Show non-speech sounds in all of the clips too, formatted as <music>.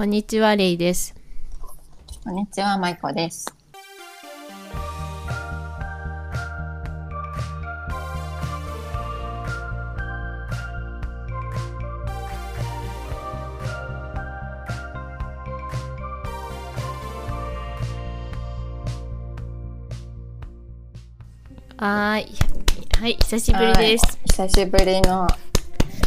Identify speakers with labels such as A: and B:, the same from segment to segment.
A: こんにちは、レイです。
B: こんにちは、まいこです。
A: はーい。はい、久しぶりです。
B: 久しぶりの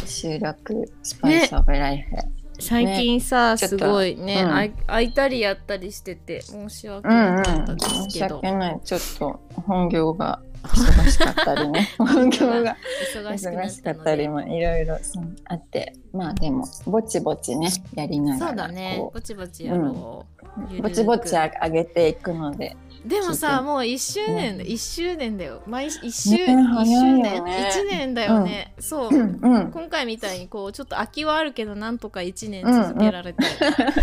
B: 収録、スパイスオブライフ。
A: 最近さ、
B: ちょっと
A: すごいね、
B: うん
A: あいたりやったりしてて、申し訳
B: うんう。
A: なんかったで
B: 申し
A: すけど、
B: 訳ない。ちょっと本業が忙しかったりね。<laughs> 本業が
A: 忙し
B: かったり。もいろいろあって、まあでも、ぼちぼちね、やりながら。
A: そうだね、
B: こ
A: ぼちぼちやろう。
B: うぼちぼちあ上げていくので。
A: でもさ、もう1周年だ、
B: う
A: 1周年だよ。毎1周、
B: ね
A: 一周年、
B: ね
A: 1年だよね。そう。
B: うんうん。
A: 今回みたいにこうちょっと空きはあるけどなんとか1年続けられてる、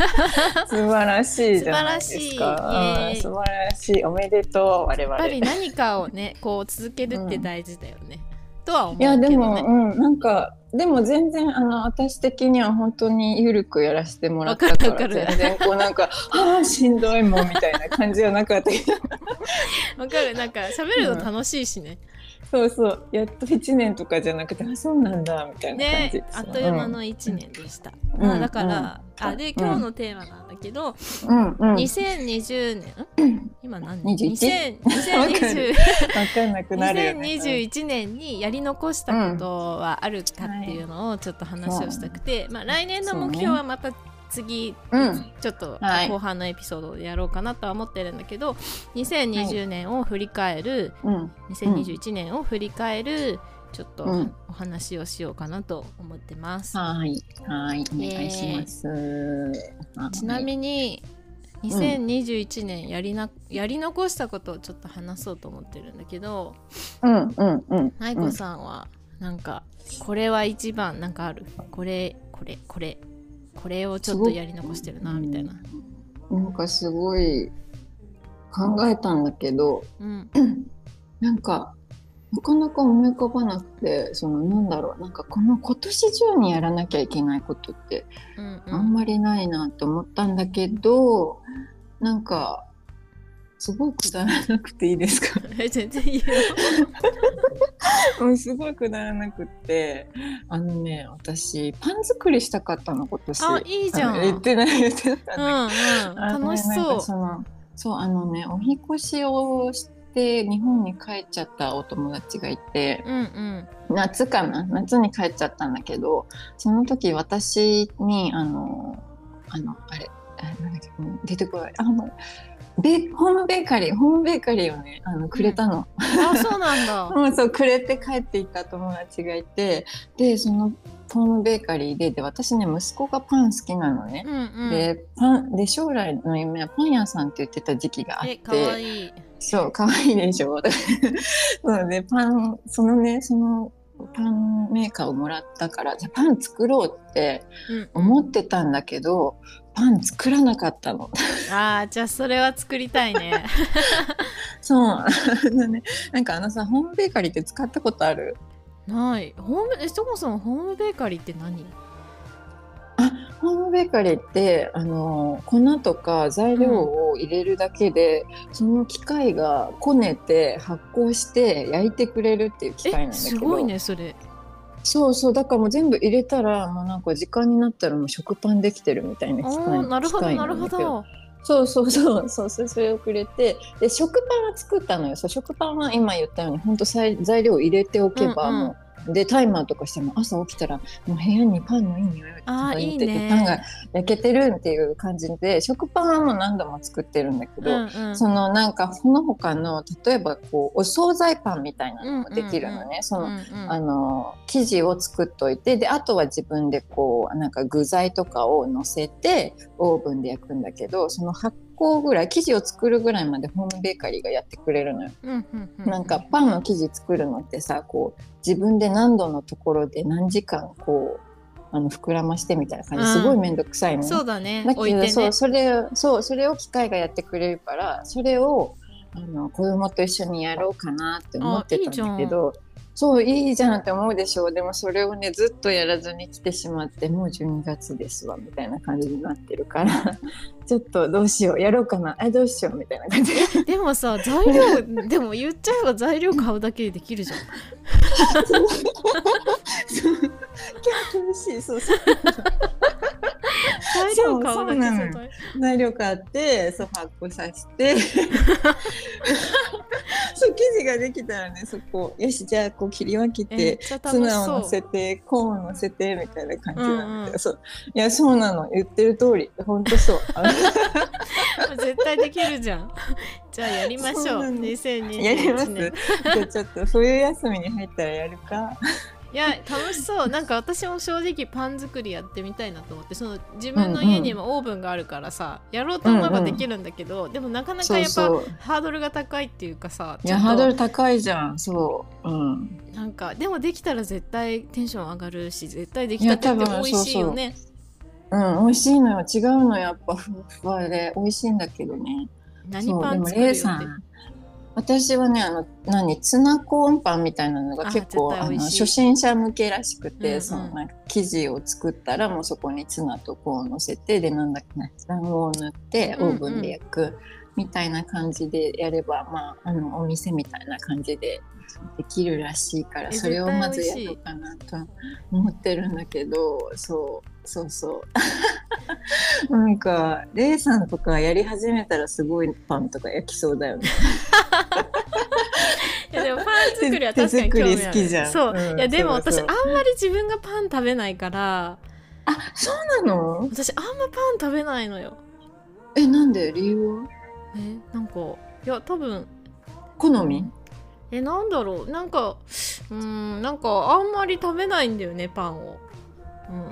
A: <laughs>
B: 素晴らしいじゃないですか。
A: 素晴らしいイエー
B: 素晴らしい。おめでとう、我々。
A: やっぱり何かをねこう続けるって大事だよね、とは思う
B: い
A: けどね。
B: やでも、うん、なんかでも全然あの私的には本当にゆるくやらせてもらったか
A: ら
B: 全然こうなんか「ああしんどいもん」みたいな感じはなかったけど
A: わかるなんか喋る。の楽しいしね、
B: そうそう。やっと1年とかじゃなくて「あそうなんだ」みたいな感じ。
A: ねあっという間の1年でした、
B: うん。
A: まあだから、
B: うん。
A: あで今日のテーマなんだけど、
B: うんうん。
A: 2020年ん <clears throat> 今何？年
B: 21?
A: 2020
B: 分かんなくなるよね。
A: 2021年にやり残したことはあるかっていうのをちょっと話をしたくて、まあ、来年の目標はまた次、
B: うん。
A: ちょっと
B: はい。
A: 後半のエピソードでやろうかなとは思ってるんだけど2020年を振り返る、
B: うん。
A: 2021年を振り返るちょっと
B: うん。
A: お話をしようかなと思ってます。
B: はい。はい。お願いします、はい。
A: ちなみに2021年やりなやり残したことをちょっと話そうと思ってるんだけど、
B: うんうんうん。
A: 愛子さんはなんかこれは一番なんかある？これこれこれこれをちょっとやり残してるなみたいな。
B: なんかすごい考えたんだけど
A: うん
B: なんかなかなか思い浮かばなくてそのなんだろうなんかこの今年中にやらなきゃいけないことって
A: うん
B: あんまりないなと思ったんだけど、なんかすごいくだらなくていいですか？<laughs>
A: え全然いいよ。<laughs>
B: もうすごいくだらなくって。あのね私パン作りしたかったの今年。
A: あいいじゃん。
B: 言ってない言ってなかった
A: うん。う楽しそう。
B: かそうあのねお引っ越しをして日本に帰っちゃったお友達がいて。
A: うんうん。
B: 夏かな？夏に帰っちゃったんだけどその時私にあのあのあれあなんだっけ出てこない。あのベホームベーカリーホームベーカリーをねあのくれたの、
A: あそうなんだ。
B: も <laughs> うそうくれて帰っていった友達がいてでそのホームベーカリーでで私ね息子がパン好きなのね、
A: うんうん。
B: でパンで将来の夢はパン屋さんって言ってた時期があって
A: えかわいい。
B: そう、可愛いでしょ。<laughs> そうで、パン、そのね、そのパンメーカーをもらったから、じゃあパン作ろうって
A: うん
B: 思ってたんだけど、パン作らなかったの。
A: あーじゃあそれは作りたいね。<laughs>
B: そう。あのねなんかあのさ、ホームベーカリーって使ったことある？
A: ない。ホームえそもそもホームベーカリーって何？
B: ホームベーカリーってあの粉とか材料を入れるだけで、その機械がこねて発酵して焼いてくれるっていう機械
A: え
B: なんだけど
A: すごいねそれ。
B: そうそうだからもう全部入れたらもうなんか時間になったらもう食パンできてるみたいな
A: あ
B: 機械
A: ーなるほどなんるほど。
B: そうそうそうそうそれそれをくれてで食パンは作ったのよ。そう食パンは今言ったように本当材材料を入れておけば、
A: うんうん。
B: もうでタイマーとかしても朝起きたらもう部屋にパンのいい匂いが
A: いい
B: てて
A: ね。
B: パンが焼けてるっていう感じで食パンはもう何度も作ってるんだけど、
A: うんうん。
B: そのなんかその他の例えばこうお惣菜パンみたいなのもできるのね、その
A: うんうん。
B: あの生地を作っといてであとは自分でこうなんか具材とかを乗せてオーブンで焼くんだけどその発酵ぐらい生地を作るぐらいまでホームベーカリーがやってくれるのよ。なんかパンの生地作るのってさこう自分で何度のところで何時間こうあの膨らましてみたいな感じ。
A: うん
B: すごい面倒くさいのね。
A: そうだね。
B: だけど、
A: ね
B: そうそれそうそれを機械がやってくれるからそれをあの子供と一緒にやろうかなって思ってたんだけどそういいじゃんって思うでしょう。でもそれをねずっとやらずに来てしまってもう12月ですわみたいな感じになってるから。<laughs> ちょっとどうしようやろうかな。えどうしようみたいな感じ。<laughs>
A: でもさ材料 <laughs> でも言っちゃえば材料買うだけでできるじゃん。
B: 厳しい。そうそう
A: 材料買うだけじゃ
B: 材料買って <laughs> そう発酵させて。そう生地ができたらねそこ。よしじゃあこう切り分け
A: て
B: ツナを乗せてコーン乗せてみたいな感じなんだけど、いやそうなの。言ってる通り。本当そう。<laughs>
A: 絶対できるじゃん。じゃあやりましょう。
B: そうなの。
A: 2021
B: やります。
A: 年
B: じゃあちょっと冬休みに入ったらやるか
A: いや楽しそう。なんか私も正直パン作りやってみたいなと思って。その自分の家にもオーブンがあるからさ、やろうと思えばできるんだけど、でもなかなかやっぱハードルが高いっていうかさ
B: いやハードル高いじゃん。そう。うん。
A: なんかでもできたら絶対テンション上がるし絶対できたてって美味しいよね。
B: うん、美味しいのよ。違うのやっぱ。ふわふわで美味しいんだけどね。
A: 何パン作るよって
B: 私はねあの何ツナコーンパンみたいなのが
A: あ
B: 結構あの初心者向けらしくて、
A: うんうん。
B: そのなんか生地を作ったらもうそこにツナとコーン乗せてでなんだっけな卵黄を塗って
A: うんうん。
B: オーブンで焼くみたいな感じでやれば、まああのお店みたいな感じでできるらしいから
A: え
B: それをまずやろうかなとは思ってるんだけどそうそうそう。<laughs> なんかレイさんとかやり始めたらすごいパンとか焼きそうだよね。
A: いやでもパン作りは確かに興味ある。
B: 手作り好きじゃん。
A: そう、
B: うん
A: いやでも私あんまり自分がパン食べないから。
B: あそうなの？
A: 私あんまパン食べないのよ。
B: えなんで？理由は？
A: えなんかいや多分
B: 好み？
A: えなんだろう？なんかうーんなんかあんまり食べないんだよねパンを。うん。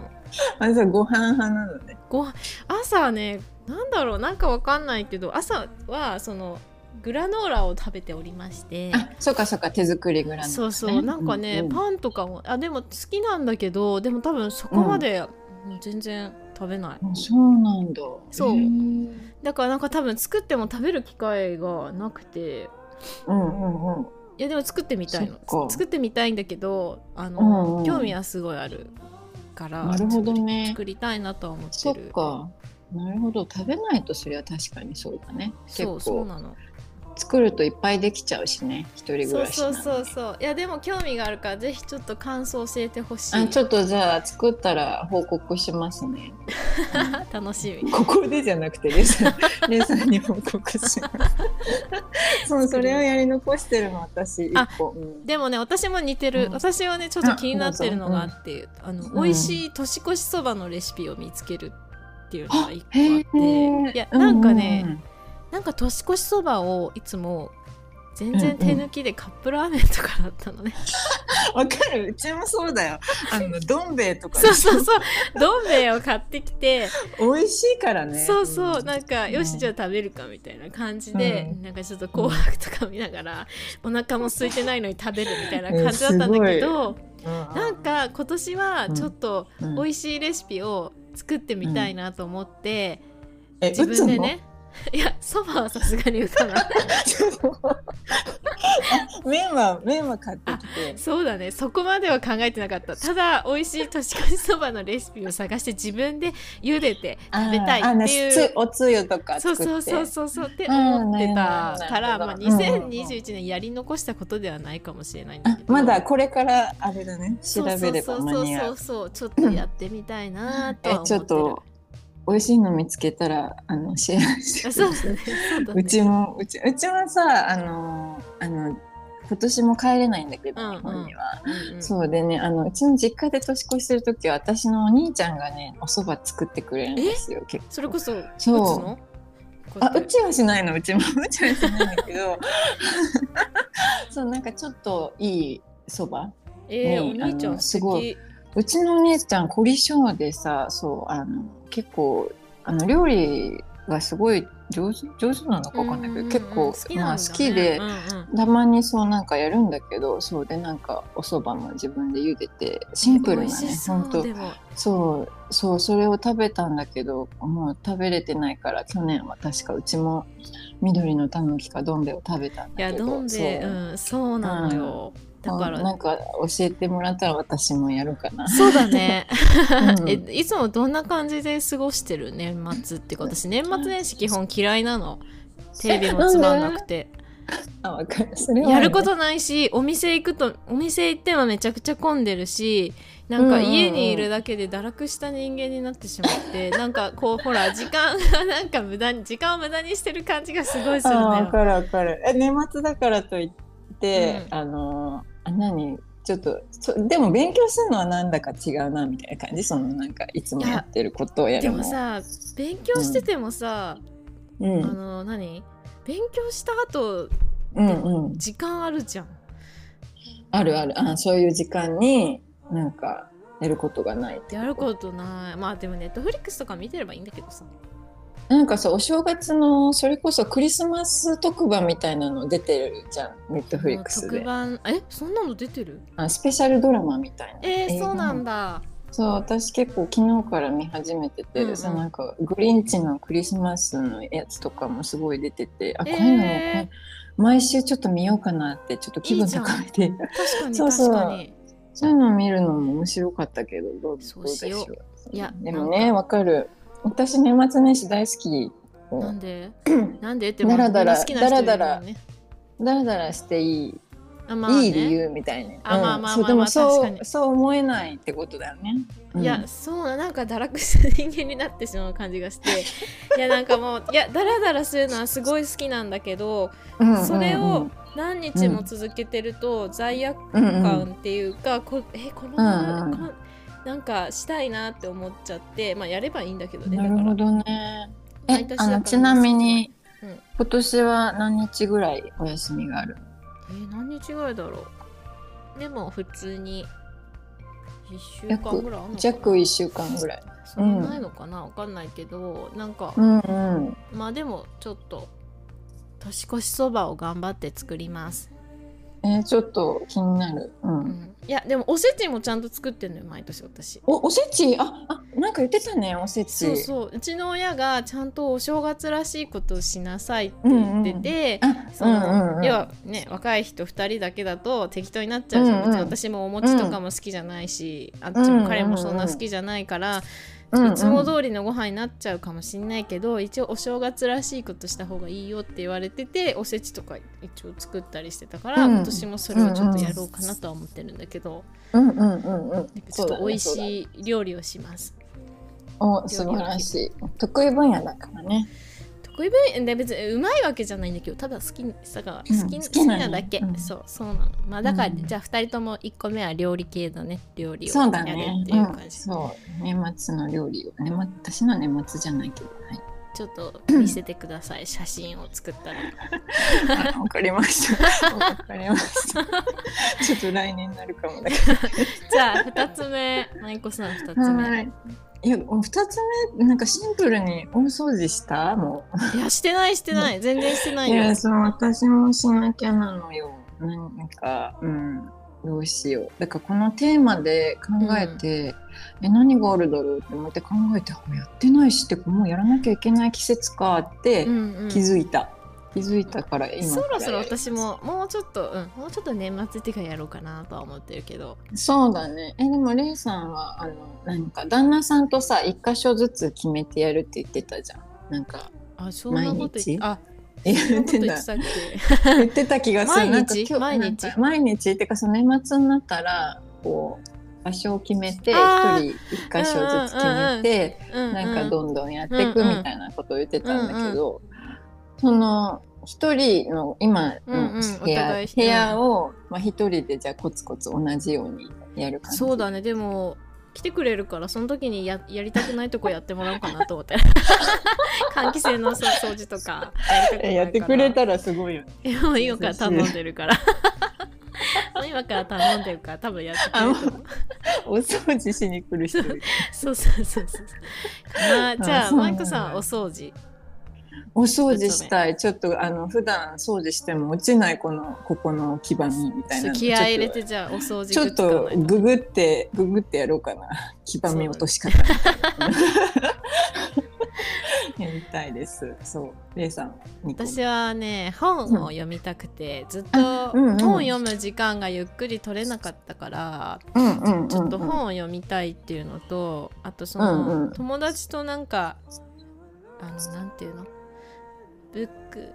B: あれさご飯派なのね。
A: ご飯朝ねなんだろう？なんかわかんないけど朝はそのグラノーラを食べておりまして。
B: あそうかそうか手作りグラノーラね。
A: そうそうなんかね、
B: うんうん
A: パンとかもあでも好きなんだけどでも多分そこまで、もう全然食べない。
B: あそうなんだ。
A: そう。だからなんか多分作っても食べる機会がなくて。
B: うんうんうん
A: いやでも作ってみたいの。作ってみたいんだけどあの、
B: うんうん。
A: 興味はすごいあるから
B: なるほどね。
A: 作りたいなとは思って
B: そっ
A: る
B: か。なるほど。食べないとそれは確かにそうだね。結
A: そうそう
B: 構
A: なの
B: 作るといっぱいできちゃうしね一人暮らし
A: そうそうそういやでも興味があるからぜひちょっと感想教えてほしい。
B: あちょっとじゃあ作ったら報告しますね。<laughs>
A: 楽しみ。
B: ここでじゃなくてレイさんレイさんに報告します。そうそれをやり残してるの私一個、うん。
A: でもね私も似てる、
B: うん。
A: 私はねちょっと気になってるのがあってあの、
B: ん。
A: 美味しい年越しそばのレシピを見つけるっていうのが一個あ
B: へ
A: って。
B: ー。
A: いやなんかね、
B: うんうん
A: なんか年越しそばをいつも全然手抜きでカップラーメンとかだったのね、<laughs>
B: わかる。うちもそうだよ。あのどん兵衛とか
A: そうそうそう。どん兵衛を買ってきて、
B: 美味しいからね。
A: そうそう。なんか、
B: うん
A: よしじゃあ食べるかみたいな感じで、
B: うん。
A: なんかちょっと紅白とか見ながら、お腹も空いてないのに食べるみたいな感じだったんだけど、<laughs>
B: うん
A: なんか今年はちょっと
B: うん。
A: 美味しいレシピを作ってみたいなと思って、
B: え
A: 自分でね <laughs> いやそばはさすがに打たない。
B: あ <laughs> 麺は麺は買ってきて。
A: そうだね。そこまでは考えてなかった。ただ美味しい年越しそばのレシピを探して自分で茹でて食べたいっていう。
B: つおつゆとか
A: そう
B: 作って。
A: そうそうそうそうって思ってたから、まあ、
B: あーなるほど。うんうんうん。
A: 2021年やり残したことではないかもしれないんだ
B: あ
A: けど。
B: まだこれからあれだね。調べれば間に合
A: そううそうそうそう。ちょっとやってみたいなと思ってる。
B: ちょっと美味しいの見つけたらあのシェアして。
A: うだね。そうだね。
B: うちもうちうちはさあのあの今年も帰れないんだけど、
A: うんうん。
B: 日本には。
A: うんうん。
B: そうでねあのうちの実家で年越しする時は私のお兄ちゃんがねお蕎麦作ってくれるんですよ結構。
A: それこそ
B: そう。
A: の？
B: あうちはしないのうちも。うちはしないんだけど。<laughs> そうなんかちょっといい蕎麦
A: えー、お
B: ね
A: 兄ちゃん
B: すご
A: い
B: うちのお姉ちゃん凝り性でさそうあの結構あの料理がすごい上手上手なのかわかんないけど、結構まあ、好きで、たまにそうなんかやるんだけどそうでなんかお蕎麦も自分で茹でてシンプルなね本当そうそうそれを食べたんだけどもう食べれてないから去年は確かうちも緑のたぬきかどん兵衛を食べたん
A: いや
B: だけど
A: どん兵衛
B: そう。
A: うんそうなのよ、だから。
B: なんか教えてもらったら私もやるかな。
A: そうだね、
B: うん。
A: えいつもどんな感じで過ごしてる？年末っていうか私年末年始基本嫌いなの？<laughs> テレビもつまんなくて。<laughs>
B: あ、わかる。それは
A: やることないしお店行くとお店行ってはめちゃくちゃ混んでるしなんか家にいるだけで堕落した人間になってしまって、なんかこうほら <laughs> 時間がなんか無駄に時間を無駄にしてる感じがすごいする
B: あ、
A: んだよ。
B: わかるわかる。え、年末だからといって、
A: うん。
B: あの、あ、何？ちょっとそでも勉強するのはなんだか違うなみたいな感じ？そのなんかいつもやってることをや
A: で
B: るの
A: もさ勉強しててもさ、
B: うん。
A: あの何？勉強した後
B: うんうん。
A: 時間あるじゃん。
B: あるある。あそういう時間になんかやることがないって
A: やることない。まあでもネットフリックスとか見てればいいんだけどさ
B: なんかさお正月のそれこそクリスマス特番みたいなの出てるじゃんネットフリックスで。
A: 特番えそんなの出てる？
B: あスペシャルドラマみたいな。
A: えー、そうなんだ。
B: そう私結構昨日から見始めてて、
A: うんうん。
B: さなんかグリンチのクリスマスのやつとかもすごい出ててあこう
A: えー
B: いうのも、ね毎週ちょっと見ようかなってちょっと気分高めて。
A: 確かに
B: そうそう。
A: 確かに。
B: そういうのを見るのも面白かったけどどうど
A: そううしよう。
B: でしょう。
A: いや
B: でもねわかる私年末年始大好き
A: なんで？<clears throat> なんでって
B: だらだらだらだらだらだらしていい
A: あまあね。
B: いい理由みたいな。
A: あまあまあまあまあ確
B: そうそう思えないってことだよね。うん。
A: いや、そうななんか堕落した人間になってしまう感じがして。<laughs> いやなんかもういやダラダラするのはすごい好きなんだけどそれを何日も続けてると罪悪
B: うんうん
A: 感っていうか、こえこの、
B: うんうん
A: こなんかしたいなって思っちゃってまあやればいいんだけどね
B: なるほどね。えあのちなみに、
A: うん
B: 今年は何日ぐらいお休みがある？
A: えー何日ぐらいだろうでも普通に1週間ぐらいあるのかな
B: 約1週間ぐらい。
A: そんなないのかな、わかんないけどなんか、
B: うんうん。
A: まあでもちょっと年越しそばを頑張って作ります、
B: えーちょっと気になる。うん。
A: うん、いやでもおせちもちゃんと作ってんのよ毎年私。
B: おおせち？ああなんか言ってたねおせち。
A: そうそう。うちの親がちゃんとお正月らしいことをしなさいって言ってて、
B: あ
A: その
B: うんうんうん。
A: 要はね若い人2人だけだと適当になっちゃうじゃん、
B: うんうん。
A: 私もお餅とかも好きじゃないし、あっちも彼もそんな好きじゃないから、いつも通りのご飯になっちゃうかもしんないけど一応お正月らしいことした方がいいよって言われてておせちとか一応作ったりしてたから、
B: うん
A: 今年もそれをちょっとやろうかなとは思ってるんだけど、
B: うんうんうんうん。
A: ちょっと美味しい料理をします。
B: お素晴らしい。得意分野だからね。
A: 得意分野で別にうまいわけじゃないんだけどただ好きさが好き,、
B: うん
A: 好
B: 好きな
A: だけ、
B: うん。
A: そうそうなの。まあだから、
B: うん。
A: じゃあ2人とも1個目は料理系のね。料理をやる。っていう感じ、
B: ん。そう年末の料理をね、ま、私の年末じゃないけど、はい。
A: ちょっと見せてください。写真を作ったら。
B: あ <laughs> わかりました。わかりました。<laughs> ちょっと来年になるかもだけ <laughs>
A: じゃあ2つ目。舞子さん2
B: ど。
A: つ目、、
B: はいい。いや、二つ目、なんかシンプルに大掃除した？も
A: やしてないしてない全然してな
B: う。
A: いよ
B: いや、そう、私もしなきゃなのよ。なんか、うん。どうしよう。だからこのテーマで考えて、え、何があるだろうって思って考えて、あやってないしって、もうやらなきゃいけない季節かって
A: うんうん
B: 気づいた。から今
A: そろそろ私ももうちょっと、うん、もうちょっと年末っていうかやろうかなとは思ってるけど
B: そうだね。え、でも、レイさんは、あの、なんか、旦那さんとさ、一箇所ずつ決めてやるって言ってたじゃん。なんか、
A: あそんなこと言あ
B: 言
A: そんな
B: ってた
A: 言って。たっけ？<laughs>
B: 言ってた気がする。
A: 毎日？毎日？
B: なんか毎日？ってか、その年末になったら、こう、場所を決めて、一人一箇所ずつ決めて、
A: うん
B: なんか
A: ん
B: どんどんやっていくみたいなことを言ってたんだけど、その、一人の今の
A: うんうん
B: 部屋,、を、まあ、一人でじゃあコツコツ同じようにやる感じ。
A: そうだね。でも来てくれるからその時にややりたくないとこやってもらおうかなと思って。<laughs> 換気扇のそう掃除とか <laughs>
B: えやってくれたらすごいよね。
A: もう今から頼んでるから。今から頼んでるから多分やってくれると思う。<laughs>
B: お掃除しに来る人
A: そうそうそうそう。かな。じゃあマイクさんお掃除
B: お掃除したい。ちょっとあの普段掃除しても落ちないこのここの黄ばみみたいなの。
A: 気合い入れてじゃあお掃除
B: ちょっとググってググってやろうかな。黄ばみ落とし方みたいな。<laughs> 読みたいです。そう、レイさん。
A: 私はね本を読みたくて、ずっと
B: あうんうん
A: 本を読む時間がゆっくり取れなかったから、
B: うんうんうん、
A: ちょっと本を読みたいっていうのとあとその、
B: うんうん
A: 友達となんかあのなんていうの？ブック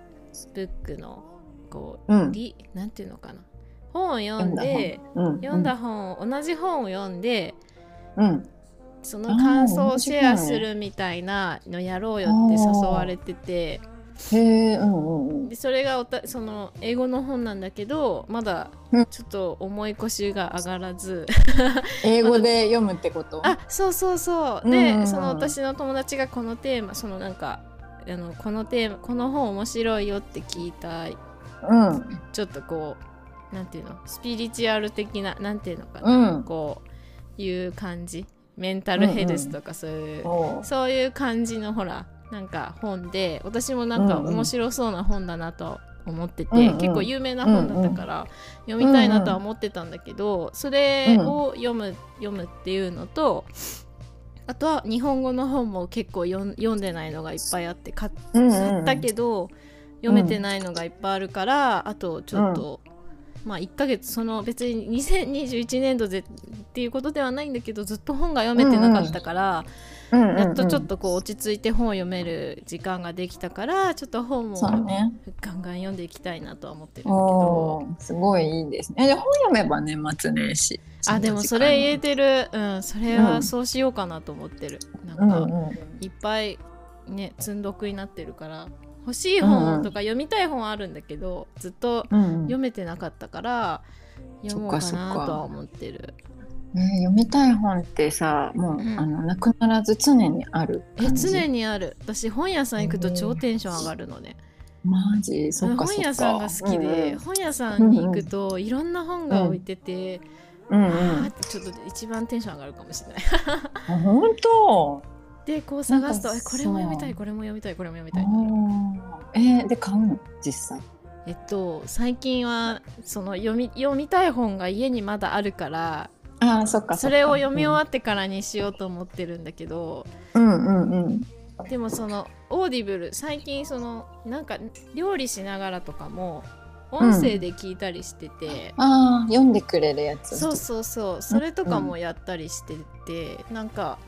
A: ブックのこう、
B: うん。
A: リなんていうのかな。本を読んで
B: うん、
A: 読んだ本を同じ本を読んで
B: うん、
A: その感想をシェアするみたいなのやろうよって誘われてて。
B: へえ、うんうんうん。
A: でそれがおたその英語の本なんだけどまだ
B: うん。
A: ちょっと重い腰が上がらず。<laughs>
B: 英語で読むってこと？
A: あそうそうそう。
B: うん
A: で、
B: うんうん。
A: その私の友達がこのテーマそのなんかあのこのテーマこの本面白いよって聞いた
B: うん、
A: ちょっとこうなんていうの？スピリチュアル的ななんていうのかな、
B: うん。
A: こういう感じ。メンタルヘルスとかそういう、
B: おう。
A: そういう感じのほらなんか本で私もなんか
B: うんうん。
A: 面白そうな本だなと思ってて、
B: うんうん。
A: 結構有名な本だったから読みたいなとは思ってたんだけど、それを読む読むっていうのとあとは日本語の本も結構読ん読んでないのがいっぱいあって買ったけど、読めてないのがいっぱいあるから、あとちょっと、まあ1ヶ月その別に2021年度でっていうことではないんだけどずっと本が読めてなかったから、
B: うんうんうん
A: やっとちょっとこう落ち着いて本を読める時間ができたからちょっと本も。ガンガン読んでいきたいなとは思ってるんだけ
B: お
A: ど
B: ーすごいいいですね。で本読めば年末年始。
A: あでもそれ言えてる、うん、それはそうしようかなと思ってる、
B: うん。
A: なんか、
B: うんうん。
A: いっぱいね積んどくになってるから。欲しい本とか読みたい本はあるんだけど、ずっと読めてなかったから読もうかなとは思ってる
B: ね読みたい本ってさ、もう、
A: うん。
B: あのなくならず常にある
A: え
B: 感じ。
A: 常にある。私本屋さん行くと超テンション上がるのね、
B: マジ？そっかそっか。
A: 本屋さんが好きで、本屋さんに行くといろんな本が置いてて、
B: うんうん。うん
A: あ
B: うん。
A: ーってちょっと一番テンション上がるかもしれない。
B: あ本当？
A: でこう探すとえこれも読みた
B: そ
A: いうこれも読みたいこれも読みたい
B: えーで買うの？実際。
A: えっと最近はその読み読みたい本が家にまだあるから
B: ああそっか
A: それを読み終わってからにしようと思ってるんだけど、
B: うんうんうん。
A: でもその Audible 最近そのなんか料理しながらとかも音声で聞いたりしてて、
B: ああ読んでくれるやつ。
A: そうそうそうそれとかもやったりしてて、なんか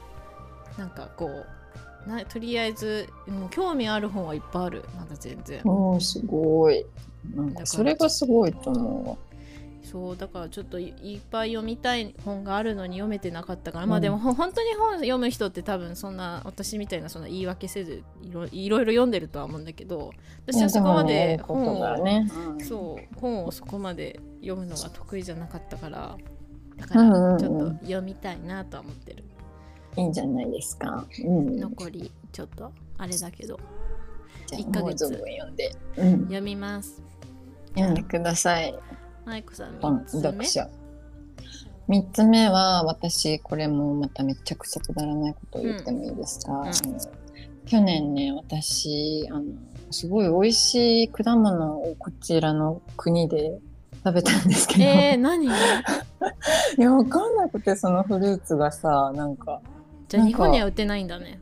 A: なんかこうなとりあえずもう興味ある本はいっぱいあるまだ全然
B: おーすごい。なんかそれがすごいと思
A: そうだからちょっといいっぱい読みたい本があるのに読めてなかったから、まあ
B: うん
A: でもほ本当に本読む人って多分そんな私みたいなそんな言い訳せずいろいろいろ読んでるとは思うんだけど
B: う。
A: 私はそこまで本を、
B: ね。
A: そう本をそこまで読むのが得意じゃなかったからだか
B: うんうんうん
A: らちょっと読みたいなとは思ってる、
B: いいんじゃないですか？うん。
A: 残りちょっとあれだけど
B: じゃあ
A: 一ヶ月
B: 読んで、うん、
A: 読みます
B: 読んでください。
A: マイコさん
B: 本
A: 3つ目？
B: 読書。三つ目は私これもまためちゃくちゃくだらないことを言ってもいいですか、
A: ん。
B: あの去年ね私あのすごい美味しい果物をこちらの国で食べたんですけど、
A: えー、何？<laughs>
B: いやわかんなくてそのフルーツがさなんか
A: じゃあ日本には売ってないんだね。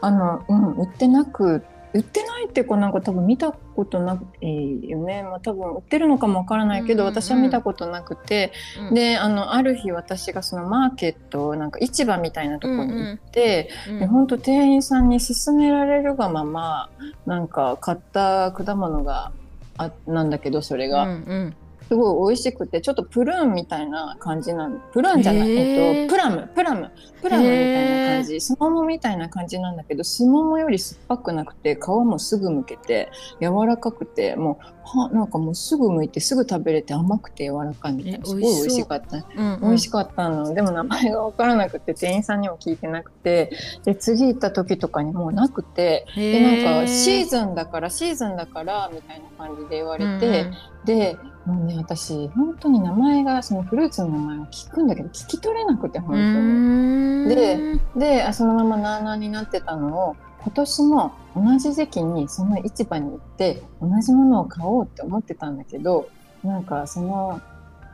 B: あのうん売ってなく売ってないっていうかなんか多分見たことなくてよね、まあ、多分売ってるのかもわからないけど、
A: うんうんうん。
B: 私は見たことなくて、
A: うん。
B: であのある日私がそのマーケットなんか市場みたいなところに行って、
A: うん。
B: で本当店員さんに勧められるがままなんか買った果物があなんだけどそれが、
A: うんうん
B: すごい美味しくてちょっとプルーンみたいな感じなんプルーンじゃない、
A: へー。
B: えっとプラムプラムプラムみたいな感じ。スモモみたいな感じなんだけどスモモより酸っぱくなくて皮もすぐ剥けて柔らかくてもうはなんかもうすぐ剥いてすぐ食べれて甘くて柔らかいみたい
A: え
B: なすごい
A: 美味し
B: かった。
A: うん
B: 美味しかったの、でも名前が分からなくて店員さんにも聞いてなくて。で次行った時とかにもうなくて。でなんかシー
A: ズ
B: ズンだからシーズンだからみたいな感じで言われて、でもうね私本当に名前がそのフルーツの名前を聞くんだけど聞き取れなくて本当に。でであそのままなあなあになってたのを今年も同じ時期にその市場に行って同じものを買おうって思ってたんだけどなんかその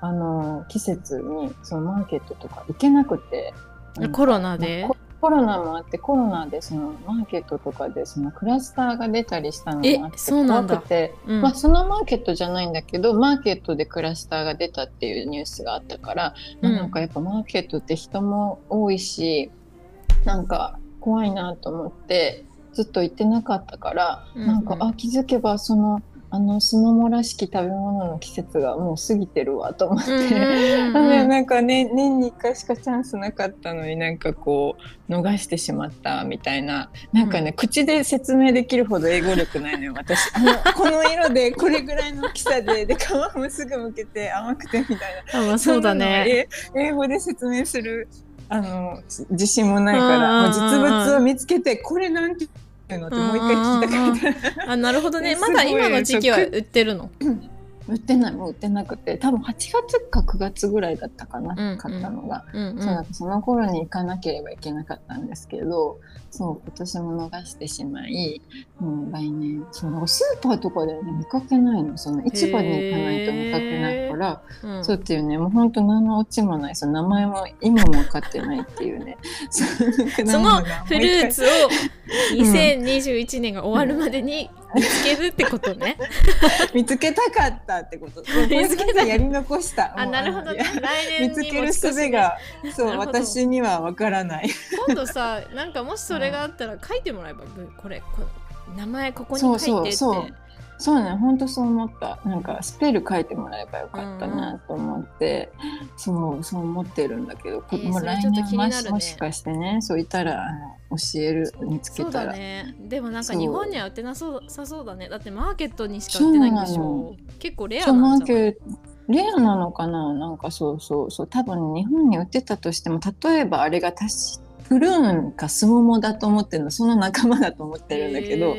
B: あの季節にそのマーケットとか行けなくて。
A: コロナで？
B: こコロナもあってコロナでそのマーケットとかでそのクラスターが出たりしたのもあって怖くて、うん、まあ、そのマーケットじゃないんだけどマーケットでクラスターが出たっていうニュースがあったから、うん、なんかやっぱマーケットって人も多いしなんか怖いなと思ってずっと行ってなかったから、うんうん、なんかあ気づけばそのあのスモモらしき食べ物の季節がもう過ぎてるわと思って、うんうん、<laughs> なんかね年に1回しかチャンスなかったのになんかこう逃してしまったみたいな。なんかね、うん、口で説明できるほど英語力ないのよ私。あのこの色でこれぐらいの大きさでで皮もすぐむけて甘くてみたいな。
A: あ、まあ、そうだね。
B: 英語で説明するあの自信もないから実物を見つけてこれなんてのってもう一回聞きたかった。
A: あなるほどね。<laughs> まだ今の時期は売ってるの？
B: 売ってないもう売ってなくて多分8月か9月ぐらいだったかな、うんうん、買ったのが、うんうん、そうその頃に行かなければいけなかったんですけどそう今年も逃してしまいもう来年そのスーパーとかで、ね、見かけないの。その市場に行かないと見かけないから、うん、そうっていうねもうほんと何のオチもない。その名前も今も分かってないっていうね。<laughs>
A: そのフルーツを2021年が終わるまでに見つけるってことね。<laughs>
B: 見つけたかったってこと。<laughs> 見つけた。やり残した。
A: あなるほどね。
B: 来年見つける術がそう私にはわからない。
A: 今度さ <laughs> なんかもしそれがあったら書いてもらえば、うん、これこ名前ここに書いてって。そうそうそう
B: そうね本当そう思った。なんかスペル書いてもらえばよかったなと思って、うん、そうそう思ってるんだけど、えー、もう来年も、ね、もしかしてねそういたら教える見つけたら、
A: ね、でもなんか日本には売ってなそうさそうだね。だってマーケットにしか売ってないんでしょ。結構レアなんじゃない？
B: レアなのかな？なんかそうそうそう。多分日本に売ってたとしても例えばあれが確プルーンかスモモだと思ってるのその仲間だと思ってるんだけど、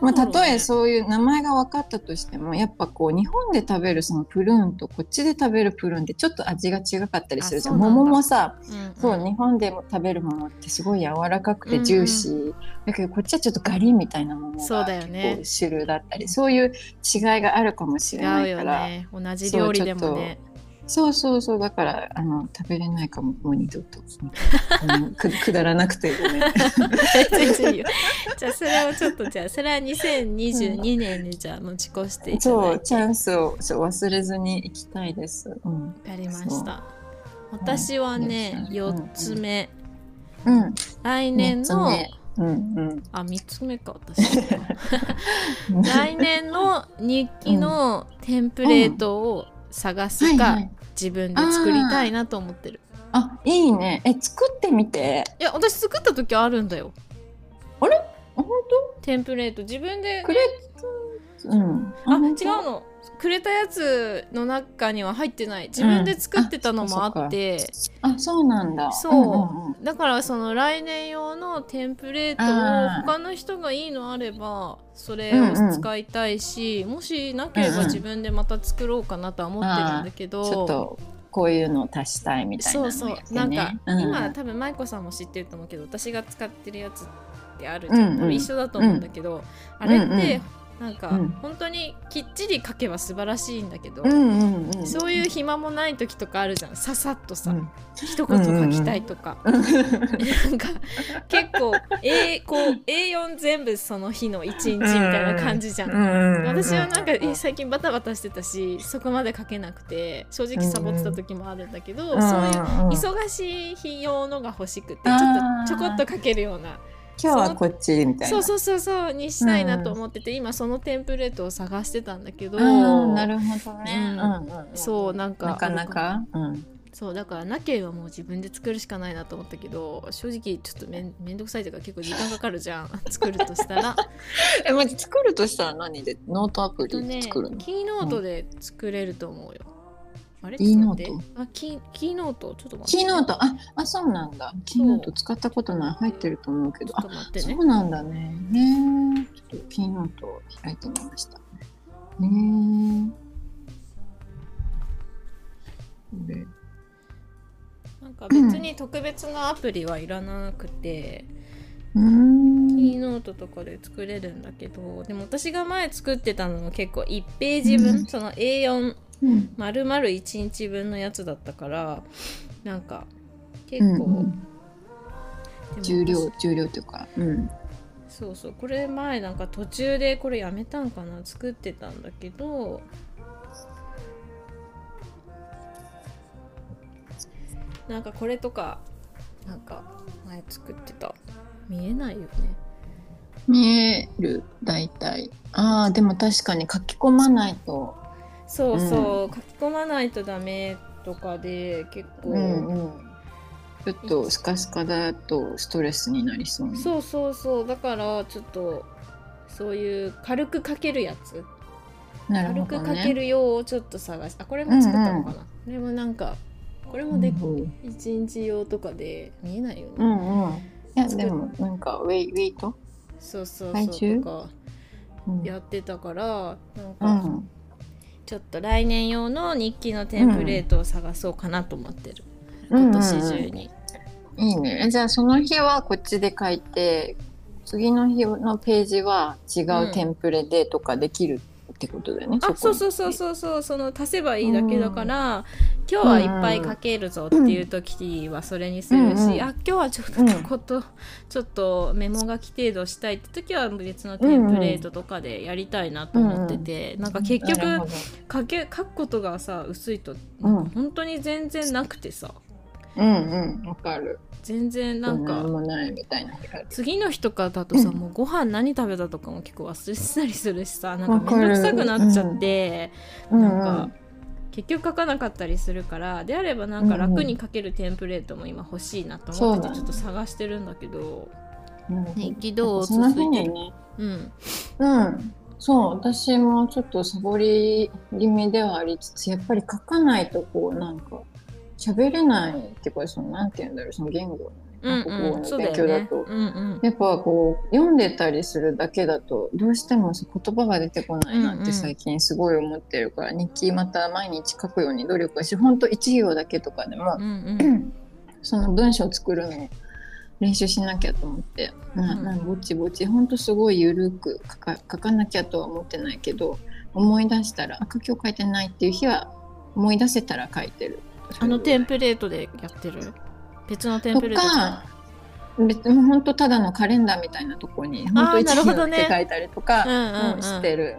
B: まあ、たとえそういう名前が分かったとしてもやっぱこう日本で食べるそのプルーンとこっちで食べるプルーンってちょっと味が違かったりするじゃん。桃もさ、うんうん、そう日本でも食べる桃ってすごい柔らかくてジューシー、うんうん、だけどこっちはちょっとガリみたいな桃が結構主流だったりそう,、いう違いがあるかもしれないから、ね、
A: 同じ料理でもね。
B: そうそうそう。だからあの食べれないかももう二度と。く <laughs> くだらなくてごめん。全
A: 然いいよ。じゃあそれをちょっとじゃあそれは2022年にじゃあ持ち越していただいて。
B: そうチャンスをそう忘れずに行きたいです。わ、
A: うん、かりました。私はね、うん、4つ目、
B: うん、
A: 来年の、
B: うんうん、
A: あ3つ目か私 <laughs> 来年の日記のテンプレートを探すか、自分で作りたいなと思ってる。
B: あいいね。え作ってみて。
A: いや私作った時あるんだよ。
B: あれ？本当？
A: テンプレート。自分で
B: くれうん。
A: あ違うの。くれたやつの中には入ってない。自分で作ってたのもあって、
B: うん、あそうなんだ。
A: そう、うんうんうん、だからその来年用のテンプレートを他の人がいいのあればそれを使いたいし、うんうん、もしなければ自分でまた作ろうかなとは思ってるんだけど、うんうん、ちょっと
B: こういうのを足したいみたいな、
A: ね、そうそう。なんか、うん、今多分舞子さんも知ってると思うけど私が使ってるやつってあるじゃん、うんうん、一緒だと思うんだけど、あれって、うんうんなんか、うん、本当にきっちり書けば素晴らしいんだけど、うんうんうん、そういう暇もない時とかあるじゃん。ささっとさ、うん、一言書きたいとか、うんうん、なんか結構、A、こう A4 全部その日の一日みたいな感じじゃん、うんうん、私はなんか最近バタバタしてたしそこまで書けなくて正直サボってた時もあるんだけど、そういう忙しい日用のが欲しくてちょっとちょこっと書けるような。
B: 今日はこっちみたいな。
A: そうそうそうそうにしたいなと思ってて、うん、今そのテンプレートを探してたんだけど、
B: なるほどね、
A: うん、そうなんか
B: なかなか、うん、
A: そうだからなければもう自分で作るしかないなと思ったけど正直ちょっとめんめんどくさいというか結構時間かかるじゃん。<laughs> 作るとしたら。<laughs>
B: えまじ作るとしたら何で？ノートアプリで作るの、
A: ね、 Keynote で作れると思うよ、
B: あれ？ Keynote。
A: あキ Keynote？ちょっと待
B: って。キーノート。ああそうなんだ。 Keynote 使ったことない。入ってると思うけど。あ、ね、そうなんだね。ねちょっと Keynote 開いてみましたね。
A: でなんか別に特別なアプリはいらなくて、
B: うん、
A: キーノートとかで作れるんだけどでも私が前作ってたのは結構1ページ分、うん、その A4 丸々1日分のやつだったからなんか結構、も
B: 重量重量っていうかうん。
A: そうそうこれ前なんか途中でこれやめたんかな作ってたんだけどなんかこれとかなんか前作ってた。見えないよね。
B: 見える大体。ああでも確かに書き込まないと
A: そうそう、書き込まないとダメとかで結構、
B: うんうん。ちょっとスカスカだとストレスになりそうな
A: そうそうそう。だからちょっとそういう軽く書けるやつ。
B: なる
A: 軽く書けるようちょっと探しあこれも作ったのかな、これもなんかこれもで
B: うんうん。
A: 一日用とかで見えないよね、
B: うんうん。いやでもなんかウェイウェイト、
A: そうそう。そうとか
B: うん。
A: やってたからなん
B: う
A: か
B: ん、
A: ちょっと来年用の日記のテンプレートを探そうかなと思ってる、
B: うん
A: 今年中に、
B: いいね。えじゃあその日はこっちで書いて次の日のページは違うテンプレでとかできるってことだよね、
A: あそうそうそう
B: う
A: そうそうその足せばいいだけだから、今日はいっぱい書けるぞっていう時はそれにするし、
B: うんうん
A: あ今日はちょっと
B: うん
A: こと、ちょっとメモ書き程度したいって時は別のテンプレートとかでやりたいなと思ってて、なんか結局
B: なるほど。
A: 書け <laughs> 書くことがさ薄いと
B: うん。
A: 本当に全然なくてさ
B: うんうん。わかる。
A: 全然なんか
B: 何もないみたいな日がある
A: 次の日とかだとさ、
B: うん。
A: もうご飯何食べたとかも結構忘れてたりするしさなん。
B: わかる
A: かめんどくさくなっちゃって、
B: うん
A: なんか、結局書かなかったりするからであればなんか楽に書けるテンプレートも今欲しいなと思っててちょっと探してるんだけど、
B: うん。
A: 日記どう
B: その日
A: 続いて
B: ね。
A: うん。
B: うん。そう私もちょっとサボり気味ではありつつやっぱり書かないとこうなんか喋れないっていうかそのなんて言うんだろうその言語のね
A: うん
B: 国語の勉強だと。
A: うんうん
B: やっぱこう読んでたりするだけだとどうしても言葉が出てこないな
A: んうん
B: て最近すごい思ってるから、日記また毎日書くように努力はしほんと1行だけとかでも、
A: うんうん
B: その文章を作るのを練習しなきゃと思って、な
A: うん
B: なんぼちぼちほんとすごい緩く書か書かなきゃとは思ってないけど思い出したらあ今日書いてないっていう日は思い出せたら書いてる。
A: あのテンプレートでやってる？別のテンプレート
B: とか別に本当ただのカレンダーみたいなとこに本当一行って書いたりとか、してる、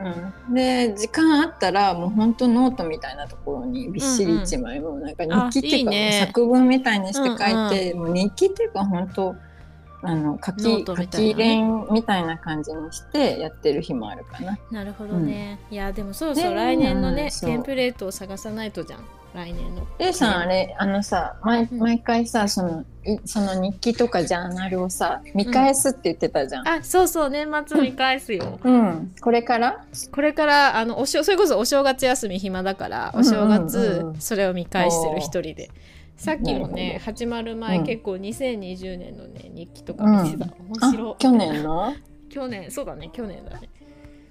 B: うん、で時間あったらもう本当ノートみたいなところにびっしり一枚、もうなんか日記っていうか作文みたいにして書いて、もう日記っていうか本当あの書
A: ノ
B: き書
A: みたいなね。
B: き練みたいな感じにしてやってる日もあるかな。
A: なるほどね、いやでもそろそろ
B: で
A: 来年のね、テンプレートを探さないとじゃん来年の。
B: レイさんあれあのさ毎
A: うん。
B: 毎回さそのいその日記とかジャーナルをさ見返すって言ってたじゃん。
A: あそうそう年末見返すよ。
B: うん、これから？
A: これからあのおしょそれこそお正月休み暇だからお正月それを見返してる一人で、さっきもね
B: ほ
A: 始まる前、
B: うん。
A: 結構2020年のね日記とか見てた、面白い。
B: あ去年の？<laughs>
A: 去年そうだね去年だね、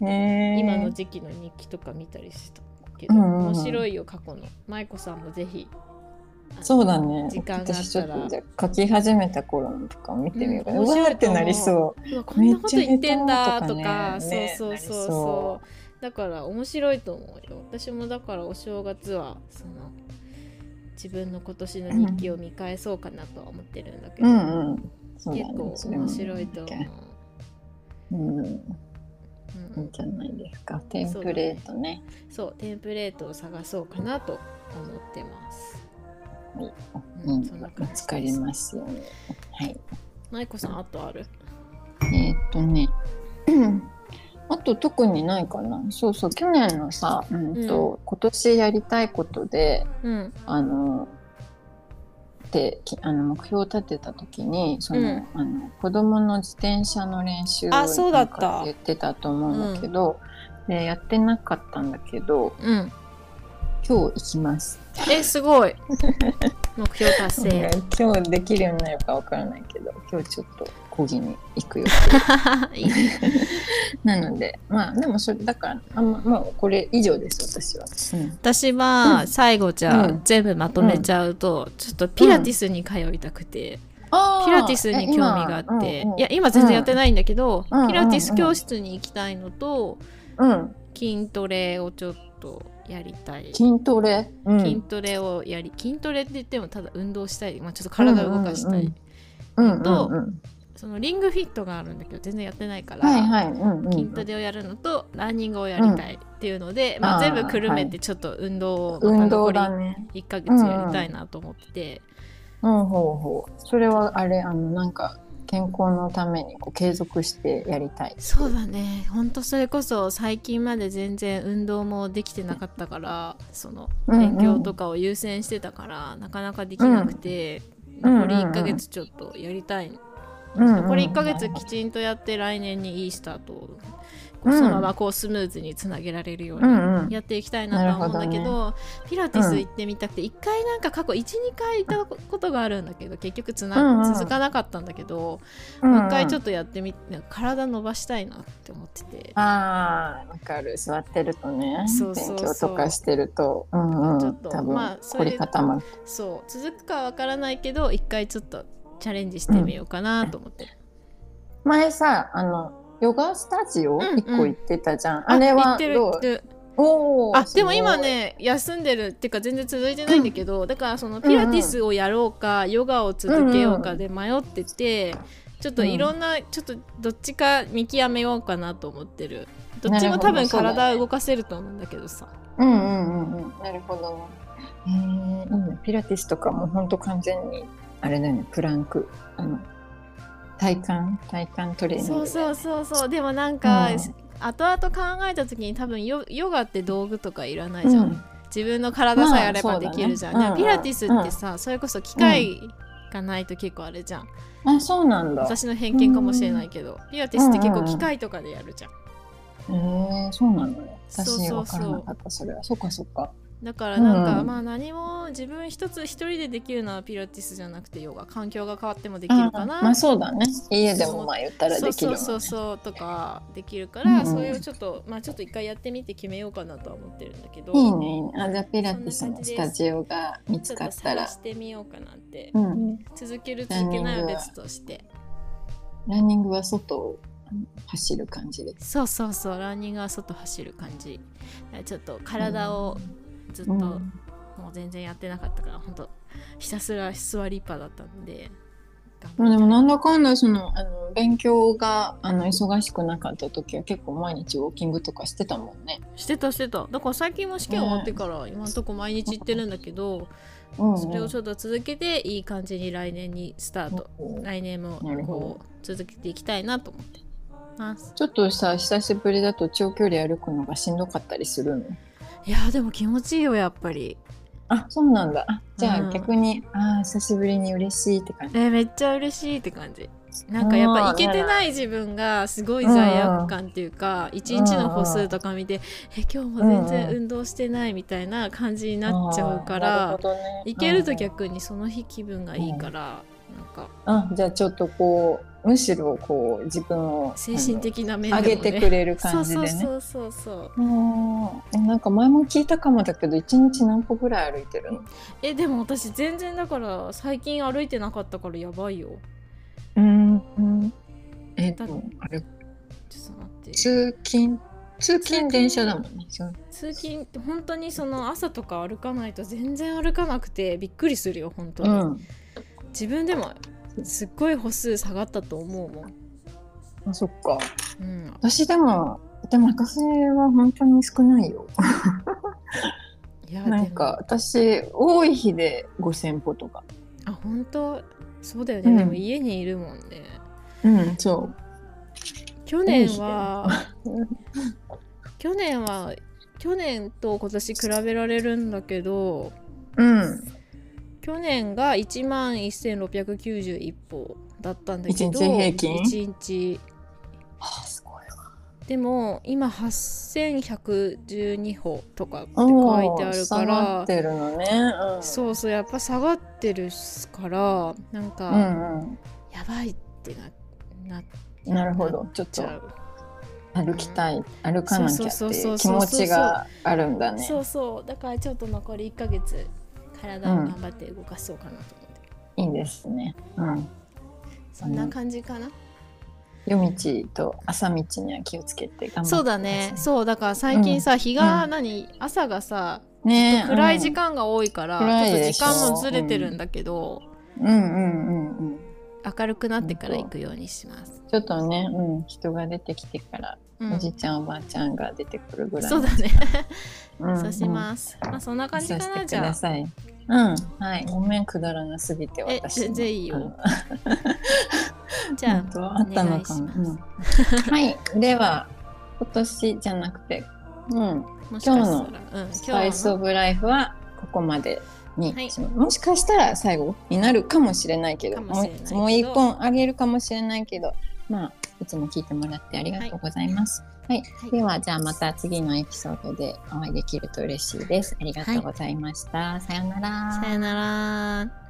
B: ねえ
A: 今の時期の日記とか見たりしたけど、
B: うんうんうん。
A: 面白いよ過去の。舞子さんもぜひ
B: そうだね。
A: 時間があったら。
B: 書き始めた頃のとかを見てみようかな、
A: うん
B: う。わーってなり
A: 面
B: そう。
A: わこんなこと言ってんだとか
B: ね。
A: そうそうそう
B: ね
A: そう。だから面白いと思うよ。私もだからお正月はその自分の今年の日記を見返そうかなとは思ってるんだけど、
B: うんうん。そうだ
A: 結構
B: ねそれも
A: 面白いと思う、
B: うんい
A: うん。
B: いんじゃないですか？テンプレートね。
A: そうテンプレートを探そうかなと思ってます。
B: うん、
A: うん。そんな感じです。
B: よね。はい。
A: 舞子さんあとある？
B: えーっとね。<clears throat> あと特にないかな。そうそう去年のさ、うんと今年やりたいことで
A: うん。
B: あのできあの目標を立てた時にその、
A: うん。
B: あの子供の自転車の練習を
A: あそうだった。
B: なんか言ってたと思うんだけど、でやってなかったんだけど
A: うん。
B: 今日行きます。
A: えすごい。<laughs> 目標達成。
B: 今日できるようになるかわからないけど今日ちょっと講義に行くよ <laughs> <laughs> なのでまあでもそれだからあんまもうこれ以上です私は。うん。
A: 私は最後じゃあ、
B: うん。
A: 全部まとめちゃうと、ちょっとピラティスに通いたくて、ピラティスに興味があって、いや今全然やってないんだけど、
B: うん。
A: ピラティス教室に行きたいのと、
B: うん。
A: 筋トレをちょっとやりたい、
B: 筋トレ、うん。
A: 筋トレをやり筋トレって言ってもただ運動したい、まあ、ちょっと体を動かしたい、
B: うんうんうんうん。うん
A: と
B: うん
A: そのリングフィットがあるんだけど全然やってないから、
B: はいはいうんうん。
A: 筋トレをやるのとランニングをやりたいっていうので、まあ、
B: あー
A: 全部くるめてちょっと運動をまり
B: だね。
A: 1ヶ月やりたいなと思ってて、
B: うんほうほうそれはあれあのなんか健康のためにこう継続してやりたい。
A: そうだね。ほんとそれこそ最近まで全然運動もできてなかったからその
B: うんうん。
A: 勉強とかを優先してたから、なかなかできなくて、
B: うん
A: 残り1ヶ月ちょっとやりたい、
B: うんうん
A: 残り1ヶ月きちんとやって来年にいいスタートをこう
B: うん
A: そのままこうスムーズにつなげられるように
B: うんうん。
A: やっていきたいなとは思うんだけど,、ピラティス行ってみたくて1回なんか過去12回行ったことがあるんだけど結局つな、
B: うんうん。
A: 続かなかったんだけど、
B: うん
A: もう一回ちょっとやってみなんか体伸ばしたいなって思ってて。
B: あーわかる。座ってるとね
A: そうそうそう。
B: 勉強とかしてると。うんうん。
A: ちょっと
B: 多分
A: まあそ
B: 凝
A: れ
B: り固まる。
A: そう続くかわからないけど一回ちょっとチャレンジしてみようかなと思って、
B: 前さあのヨガスタジオ
A: うんうん。
B: 一個行ってたじゃん、あれは
A: 行ってる
B: どう？
A: る。あでも今ね休んでるっていうか全然続いてないんだけど、だからそのピラティスをやろうか、ヨガを続けようかで迷ってて、ちょっといろんな、ちょっとどっちか見極めようかなと思ってる。ど。っちも多分体動かせると思うんだけどさ。
B: うんうんうんうん。なるほど。ねえー、いいね。ピラティスとかも本当完全にあれだよねプランク。あの体幹？体幹トレーニング
A: そうそうそうそう。でもなんか、
B: うん。
A: 後々考えた時に多分ヨヨガって道具とかいらないじゃん、
B: うん。
A: 自分の体さえあれば
B: まあ
A: できるじゃん、
B: そうだね
A: ピラティスってさ、それこそ機械がないと結構あれじゃん、
B: あそうなんだ。
A: 私の偏見かもしれないけど、ピラティスって結構機械とかでやるじゃん、
B: えー、そうなの
A: そうそうそう。
B: 私分からなかったそれは。そっかそっか
A: だからなんか、
B: うん
A: まあ何も自分一つ一人でできるのはピラティスじゃなくてヨガ環境が変わってもできるかな、
B: まあそうだね。家でもまあ言ったらできるね。
A: そうそうそうそうとかできるから、
B: うん。うん
A: それをちょっとまあちょっと一回やってみて決めようかなとは思ってるんだけど
B: いいね。いいねあじゃあピラティスのスタジオが見つ
A: ちょっと
B: かったら
A: 探してみようかなって、
B: うん。
A: 続ける続けないは別として。
B: ランニングは外を走る感じで。
A: そうそうそうランニングは外走る感じ。ちょっと体をずっと、
B: うん。
A: もう全然やってなかったから本当ひたすら座りっぱだったんで
B: まあでもなんだかんだそのあの勉強があの忙しくなかった時は結構毎日ウォーキングとかしてたもんね。
A: してたしてた。だから最近も試験終わってから今のとこ毎日行ってるんだけど、
B: うんうん。
A: それをちょっと続けていい感じに来年にスタート、
B: うん
A: 来年もこう続けていきたいなと思ってます。
B: ちょっとさ久しぶりだと長距離歩くのがしんどかったりするの？
A: いやでも気持ちいいよやっぱり。
B: あそうなんだ。あじゃあ
A: うん。
B: 逆に、ああ久しぶりに嬉しいって感じ。
A: えーめっちゃ嬉しいって感じ。なんかやっぱいけてない自分がすごい罪悪感っていうか一日の歩数とか見てえ今日も全然運動してないみたいな感じになっちゃうから
B: るほどね。
A: いけると
B: うん。
A: 逆にその日気分がいいからなんか。
B: あじゃあちょっとこうむしろこう自分を
A: 精神的な面ね、
B: 上げてくれる感じでね。
A: そうそうそうそう
B: なんか前も聞いたかもだけど一日何歩ぐらい歩いてるの？
A: えでも私全然だから最近歩いてなかったからやばいよ。
B: うん、えっ
A: だ
B: とあれ？
A: ちょっと待って。
B: 通勤？通勤電車だもんねそう。
A: 通勤って本当にその朝とか歩かないと全然歩かなくてびっくりするよ本当に、
B: うん。
A: 自分でもすっごい歩数下がったと思うもん、
B: あそっか。
A: うん、
B: 私でもでも私は本当に少ないよ。
A: いや
B: なんか私多い日で5,000歩とか。
A: あ本当？そうだよね、
B: うん。
A: でも家にいるもんね。
B: うんそ
A: 去年は去年は去年と今年比べられるんだけど
B: ううん
A: 去年が1万1691歩だったんだけど
B: 一日平均？
A: 一日。
B: あすごいわ
A: でも今8112歩とかって書いてあるか
B: 下が
A: ら
B: ってるのね、うん、
A: そうそうやっぱ下がってるからなんか、
B: うんう
A: やばいってなな
B: なるほど。ちょっと歩きたい歩かなきゃっていう気持ちがあるんだね。
A: そうそうだからちょっと残り1ヶ月体を頑張って動かそうかなと思って、
B: いいですね。うん。
A: そんな感じかな、
B: 夜道と朝道には気をつけて頑張って
A: そうだね。そうだから最近さ、日が何、朝がさ
B: ね
A: 暗い時間が多いから、
B: 暗い
A: ちょっと時間もずれてるんだけど、
B: うんうんうんうん。
A: 明るくなってから行くようにします。
B: ちょっとね、うん、人が出てきてから、
A: うん。
B: おじちゃんおばあちゃんが出てくるぐらい。
A: そうだね。
B: うん。
A: そうします。まあそんな感じかなじゃあ。
B: うん、はい、ごめんくだらなすぎて
A: え
B: 私の。
A: 全然いいよ。
B: うん。<laughs>
A: じゃ <laughs>
B: 本当あったのかも。はい、では今年じゃなくて、うん、
A: あもしかしたら、うん、
B: スパイスオブライフはここまでに、
A: はい。
B: もしかしたら最後になるかもしれないけどもう一本あげるかもしれないけどまあいつも聞いてもらってありがとうございます。はい、
A: はい
B: ではじゃあまた次のエピソードでお会いできると嬉しいです。ありがとうございました。さようなら。
A: さよなら。